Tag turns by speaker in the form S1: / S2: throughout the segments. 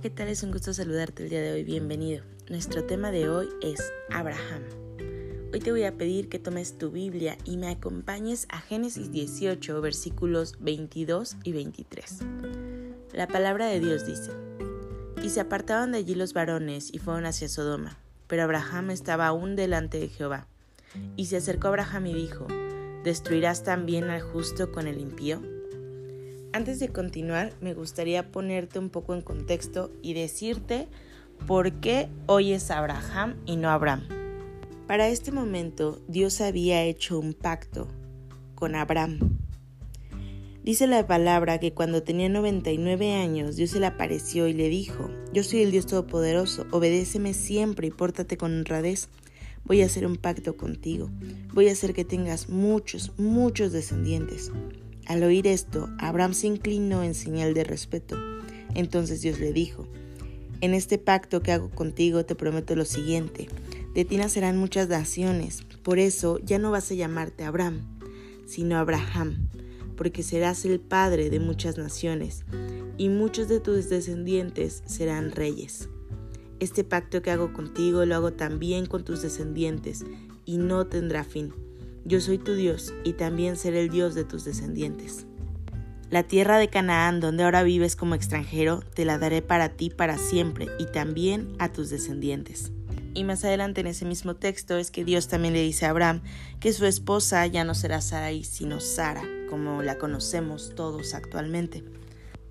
S1: ¿Qué tal? Es un gusto saludarte el día de hoy. Bienvenido. Nuestro tema de hoy es Abraham. Hoy te voy a pedir que tomes tu Biblia y me acompañes a Génesis 18, versículos 22 y 23. La palabra de Dios dice, Y se apartaban de allí los varones y fueron hacia Sodoma, pero Abraham estaba aún delante de Jehová. Y se acercó Abraham y dijo, ¿Destruirás también al justo con el impío? Antes de continuar, me gustaría ponerte un poco en contexto y decirte por qué hoy es Abraham y no Abraham. Para este momento, Dios había hecho un pacto con Abraham. Dice la palabra que cuando tenía 99 años, Dios se le apareció y le dijo, yo soy el Dios Todopoderoso, obedéceme siempre y pórtate con honradez. Voy a hacer un pacto contigo. Voy a hacer que tengas muchos, muchos descendientes. Al oír esto, Abraham se inclinó en señal de respeto. Entonces Dios le dijo, En este pacto que hago contigo te prometo lo siguiente, de ti nacerán muchas naciones, por eso ya no vas a llamarte Abraham, sino Abraham, porque serás el padre de muchas naciones, y muchos de tus descendientes serán reyes. Este pacto que hago contigo lo hago también con tus descendientes, y no tendrá fin yo soy tu Dios y también seré el Dios de tus descendientes. La tierra de Canaán, donde ahora vives como extranjero, te la daré para ti para siempre y también a tus descendientes. Y más adelante en ese mismo texto es que Dios también le dice a Abraham que su esposa ya no será Sarai, sino Sara, como la conocemos todos actualmente.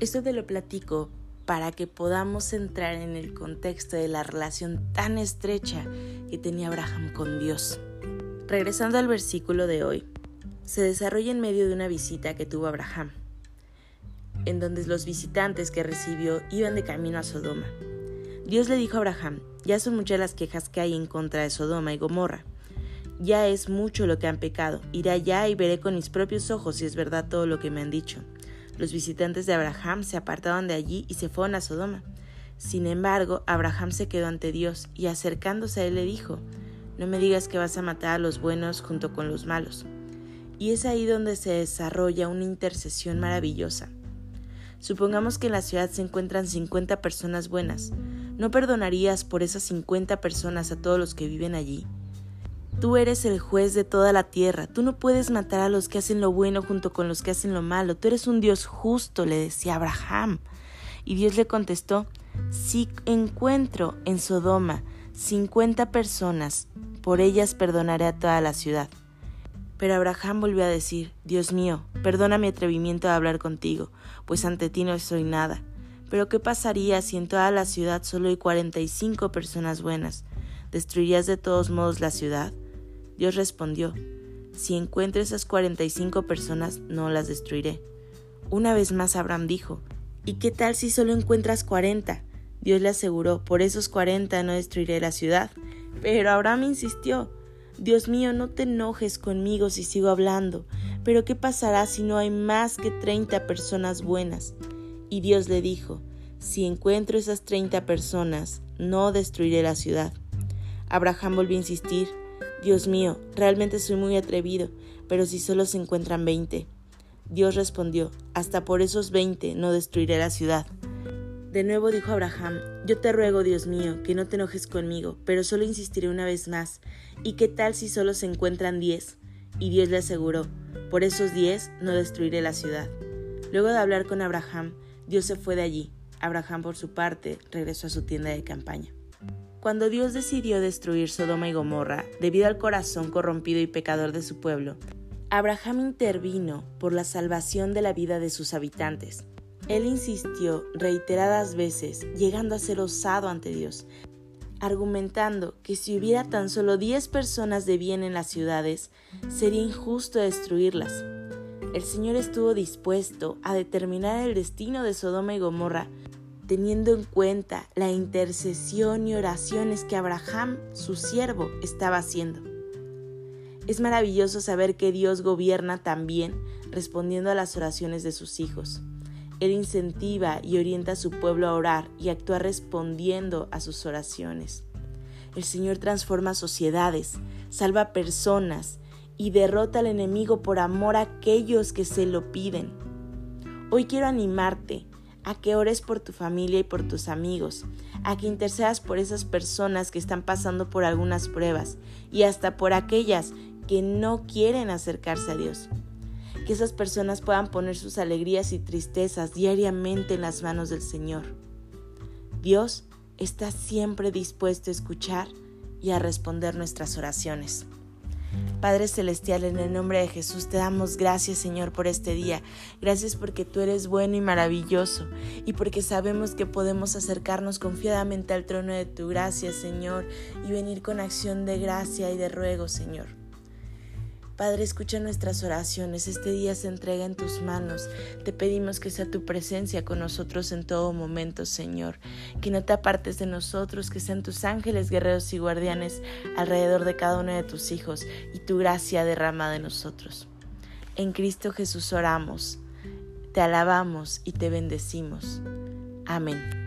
S1: Esto te lo platico para que podamos entrar en el contexto de la relación tan estrecha que tenía Abraham con Dios. Regresando al versículo de hoy, se desarrolla en medio de una visita que tuvo Abraham, en donde los visitantes que recibió iban de camino a Sodoma. Dios le dijo a Abraham, ya son muchas las quejas que hay en contra de Sodoma y Gomorra. Ya es mucho lo que han pecado. Iré allá y veré con mis propios ojos si es verdad todo lo que me han dicho. Los visitantes de Abraham se apartaron de allí y se fueron a Sodoma. Sin embargo, Abraham se quedó ante Dios y acercándose a él le dijo, no me digas que vas a matar a los buenos junto con los malos. Y es ahí donde se desarrolla una intercesión maravillosa. Supongamos que en la ciudad se encuentran 50 personas buenas. ¿No perdonarías por esas 50 personas a todos los que viven allí? Tú eres el juez de toda la tierra. Tú no puedes matar a los que hacen lo bueno junto con los que hacen lo malo. Tú eres un Dios justo, le decía Abraham. Y Dios le contestó, si encuentro en Sodoma 50 personas, por ellas perdonaré a toda la ciudad. Pero Abraham volvió a decir, Dios mío, perdona mi atrevimiento de hablar contigo, pues ante ti no soy nada. Pero ¿qué pasaría si en toda la ciudad solo hay 45 personas buenas? ¿Destruirías de todos modos la ciudad? Dios respondió, si encuentro esas 45 personas, no las destruiré. Una vez más Abraham dijo, ¿y qué tal si solo encuentras 40? Dios le aseguró, por esos cuarenta no destruiré la ciudad. Pero Abraham insistió, Dios mío, no te enojes conmigo si sigo hablando, pero ¿qué pasará si no hay más que treinta personas buenas? Y Dios le dijo, si encuentro esas treinta personas, no destruiré la ciudad. Abraham volvió a insistir, Dios mío, realmente soy muy atrevido, pero si solo se encuentran veinte. Dios respondió, hasta por esos veinte no destruiré la ciudad. De nuevo dijo Abraham, Yo te ruego, Dios mío, que no te enojes conmigo, pero solo insistiré una vez más. ¿Y qué tal si solo se encuentran diez? Y Dios le aseguró, Por esos diez no destruiré la ciudad. Luego de hablar con Abraham, Dios se fue de allí. Abraham, por su parte, regresó a su tienda de campaña. Cuando Dios decidió destruir Sodoma y Gomorra, debido al corazón corrompido y pecador de su pueblo, Abraham intervino por la salvación de la vida de sus habitantes. Él insistió reiteradas veces, llegando a ser osado ante Dios, argumentando que si hubiera tan solo diez personas de bien en las ciudades, sería injusto destruirlas. el Señor estuvo dispuesto a determinar el destino de Sodoma y Gomorra, teniendo en cuenta la intercesión y oraciones que Abraham, su siervo, estaba haciendo. Es maravilloso saber que Dios gobierna también respondiendo a las oraciones de sus hijos. Él incentiva y orienta a su pueblo a orar y actúa respondiendo a sus oraciones. El Señor transforma sociedades, salva personas y derrota al enemigo por amor a aquellos que se lo piden. Hoy quiero animarte a que ores por tu familia y por tus amigos, a que intercedas por esas personas que están pasando por algunas pruebas y hasta por aquellas que no quieren acercarse a Dios. Que esas personas puedan poner sus alegrías y tristezas diariamente en las manos del Señor. Dios está siempre dispuesto a escuchar y a responder nuestras oraciones. Padre Celestial, en el nombre de Jesús te damos gracias Señor por este día. Gracias porque tú eres bueno y maravilloso y porque sabemos que podemos acercarnos confiadamente al trono de tu gracia Señor y venir con acción de gracia y de ruego Señor. Padre, escucha nuestras oraciones. Este día se entrega en tus manos. Te pedimos que sea tu presencia con nosotros en todo momento, Señor. Que no te apartes de nosotros, que sean tus ángeles, guerreros y guardianes alrededor de cada uno de tus hijos y tu gracia derrama de nosotros. En Cristo Jesús oramos, te alabamos y te bendecimos. Amén.